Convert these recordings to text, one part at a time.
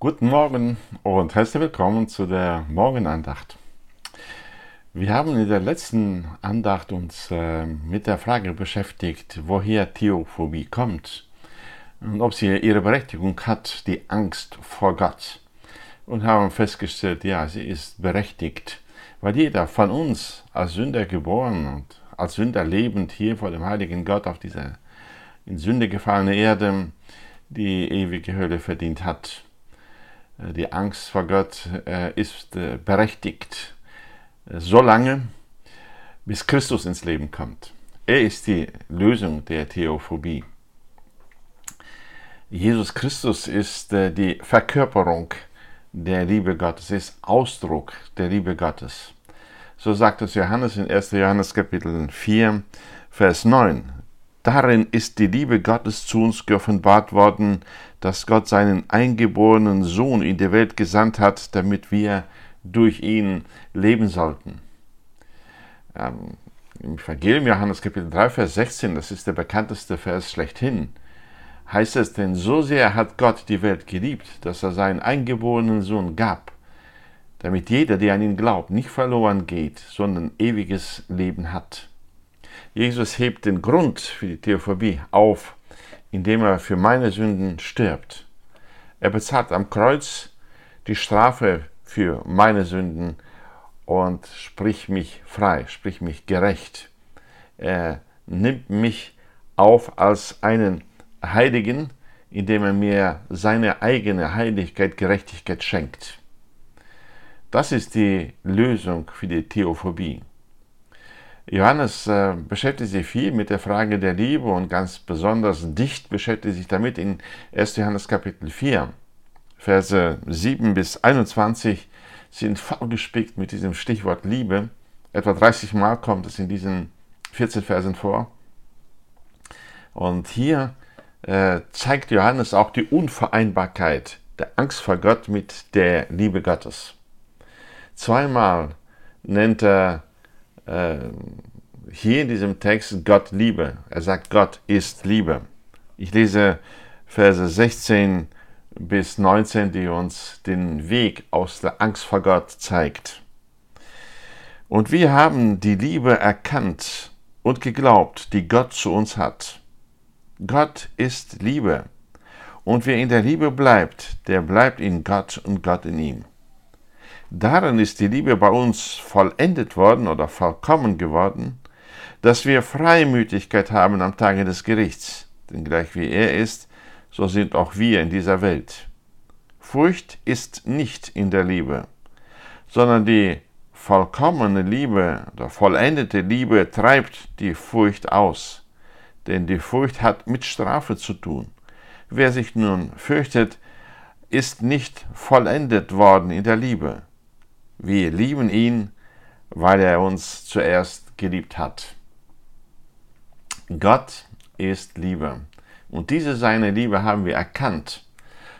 Guten Morgen und herzlich willkommen zu der Morgenandacht. Wir haben in der letzten Andacht uns äh, mit der Frage beschäftigt, woher Theophobie kommt und ob sie ihre Berechtigung hat, die Angst vor Gott. Und haben festgestellt, ja, sie ist berechtigt, weil jeder von uns als Sünder geboren und als Sünder lebend hier vor dem heiligen Gott auf dieser in Sünde gefallene Erde die ewige Hölle verdient hat. Äh, die Angst vor Gott äh, ist äh, berechtigt, so lange, bis Christus ins Leben kommt. Er ist die Lösung der Theophobie. Jesus Christus ist die Verkörperung der Liebe Gottes, ist Ausdruck der Liebe Gottes. So sagt es Johannes in 1. Johannes Kapitel 4, Vers 9. Darin ist die Liebe Gottes zu uns geoffenbart worden, dass Gott seinen eingeborenen Sohn in die Welt gesandt hat, damit wir durch ihn leben sollten. Ähm, Im Evangelium Johannes Kapitel 3, Vers 16, das ist der bekannteste Vers schlechthin, heißt es, denn so sehr hat Gott die Welt geliebt, dass er seinen eingeborenen Sohn gab, damit jeder, der an ihn glaubt, nicht verloren geht, sondern ewiges Leben hat. Jesus hebt den Grund für die Theophobie auf, indem er für meine Sünden stirbt. Er bezahlt am Kreuz die Strafe für meine Sünden und spricht mich frei, spricht mich gerecht. Er nimmt mich auf als einen Heiligen, indem er mir seine eigene Heiligkeit, Gerechtigkeit schenkt. Das ist die Lösung für die Theophobie. Johannes äh, beschäftigt sich viel mit der Frage der Liebe und ganz besonders dicht beschäftigt sich damit in 1. Johannes Kapitel 4. Verse 7 bis 21 sind vollgespickt mit diesem Stichwort Liebe. Etwa 30 Mal kommt es in diesen 14 Versen vor. Und hier äh, zeigt Johannes auch die Unvereinbarkeit der Angst vor Gott mit der Liebe Gottes. Zweimal nennt er äh, hier in diesem Text Gott Liebe. Er sagt, Gott ist Liebe. Ich lese Verse 16 bis 19, die uns den Weg aus der Angst vor Gott zeigt. Und wir haben die Liebe erkannt und geglaubt, die Gott zu uns hat. Gott ist Liebe. Und wer in der Liebe bleibt, der bleibt in Gott und Gott in ihm. Darin ist die Liebe bei uns vollendet worden oder vollkommen geworden, dass wir Freimütigkeit haben am Tage des Gerichts. Denn gleich wie er ist, so sind auch wir in dieser Welt. Furcht ist nicht in der Liebe, sondern die vollkommene Liebe oder vollendete Liebe treibt die Furcht aus. Denn die Furcht hat mit Strafe zu tun. Wer sich nun fürchtet, ist nicht vollendet worden in der Liebe. Wir lieben ihn, weil er uns zuerst geliebt hat. Gott ist Liebe. Und diese seine Liebe haben wir erkannt.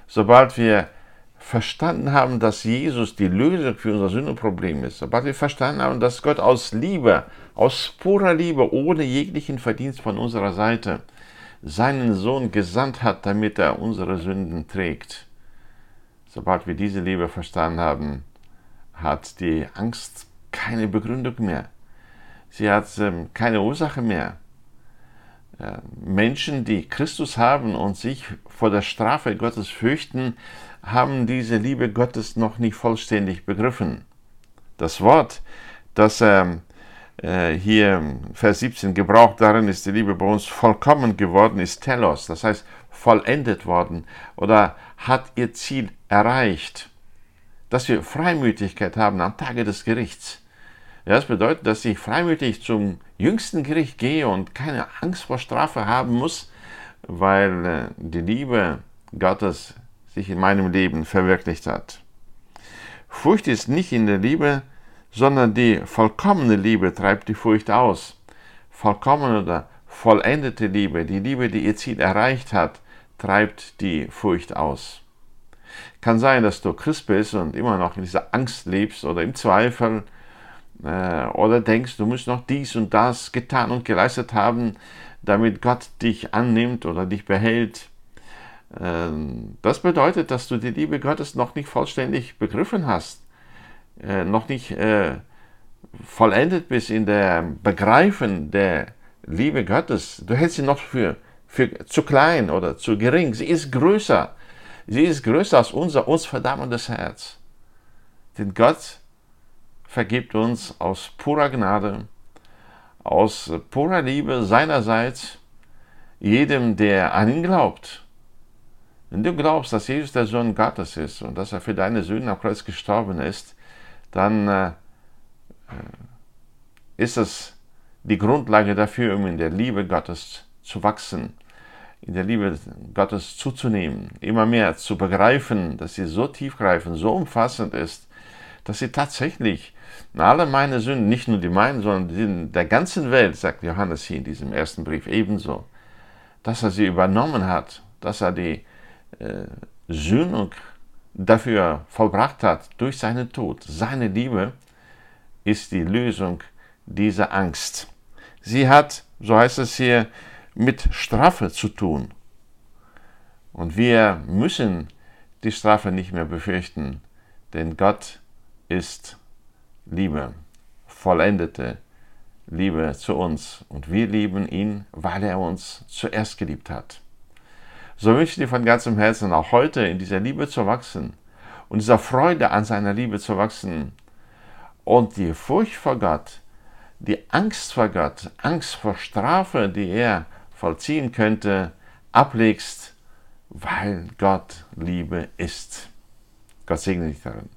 Sobald wir verstanden haben, dass Jesus die Lösung für unser Sündenproblem ist, sobald wir verstanden haben, dass Gott aus Liebe, aus purer Liebe, ohne jeglichen Verdienst von unserer Seite, seinen Sohn gesandt hat, damit er unsere Sünden trägt. Sobald wir diese Liebe verstanden haben, hat die Angst keine Begründung mehr. Sie hat ähm, keine Ursache mehr. Äh, Menschen, die Christus haben und sich vor der Strafe Gottes fürchten, haben diese Liebe Gottes noch nicht vollständig begriffen. Das Wort, das er äh, hier Vers 17 gebraucht, darin ist die Liebe bei uns vollkommen geworden, ist telos, das heißt vollendet worden oder hat ihr Ziel erreicht dass wir Freimütigkeit haben am Tage des Gerichts. das bedeutet, dass ich freimütig zum jüngsten Gericht gehe und keine Angst vor Strafe haben muss, weil äh, die Liebe Gottes sich in meinem Leben verwirklicht hat. Furcht ist nicht in der Liebe, sondern die vollkommene Liebe treibt die Furcht aus. Vollkommene oder vollendete Liebe, die Liebe, die ihr Ziel erreicht hat, treibt die Furcht aus. Kann sein, dass du Christ bist und immer noch in dieser Angst lebst oder im Zweifel äh, oder denkst, du musst noch dies und das getan und geleistet haben, damit Gott dich annimmt oder dich behält. Ähm, das bedeutet, dass du die Liebe Gottes noch nicht vollständig begriffen hast, äh, noch nicht äh, vollendet bist in der Begreifen der Liebe Gottes. Du hältst sie noch für, für zu klein oder zu gering. Sie ist größer. Sie ist größer als unser uns verdammendes Herz. Denn Gott vergibt uns aus purer Gnade, aus purer Liebe seinerseits jedem, der an ihn glaubt. Wenn du glaubst, dass Jesus der Sohn Gottes ist und dass er für deine Sünden am Kreuz gestorben ist, dann äh, äh, ist es die Grundlage dafür, um in der Liebe Gottes zu wachsen, in der Liebe Gottes zuzunehmen, immer mehr zu begreifen, dass sie so tiefgreifend, so umfassend ist, dass sie tatsächlich alle meine Sünden, nicht nur die meinen, sondern die der ganzen Welt, sagt Johannes hier in diesem ersten Brief ebenso, dass er sie übernommen hat, dass er die äh, Sühnung dafür vollbracht hat durch seinen Tod. Seine Liebe ist die Lösung dieser Angst. Sie hat, so heißt es hier, mit Strafe zu tun. Und wir müssen die Strafe nicht mehr befürchten, denn Gott ist Liebe, vollendete Liebe zu uns. Und wir lieben ihn, weil er uns zuerst geliebt hat. So wünsche ich dir von ganzem Herzen auch heute in dieser Liebe zu wachsen und dieser Freude an seiner Liebe zu wachsen und die Furcht vor Gott, die Angst vor Gott, Angst vor Strafe, die er vollziehen könnte, ablegst, weil Gott Liebe ist. Gott segne dich darin.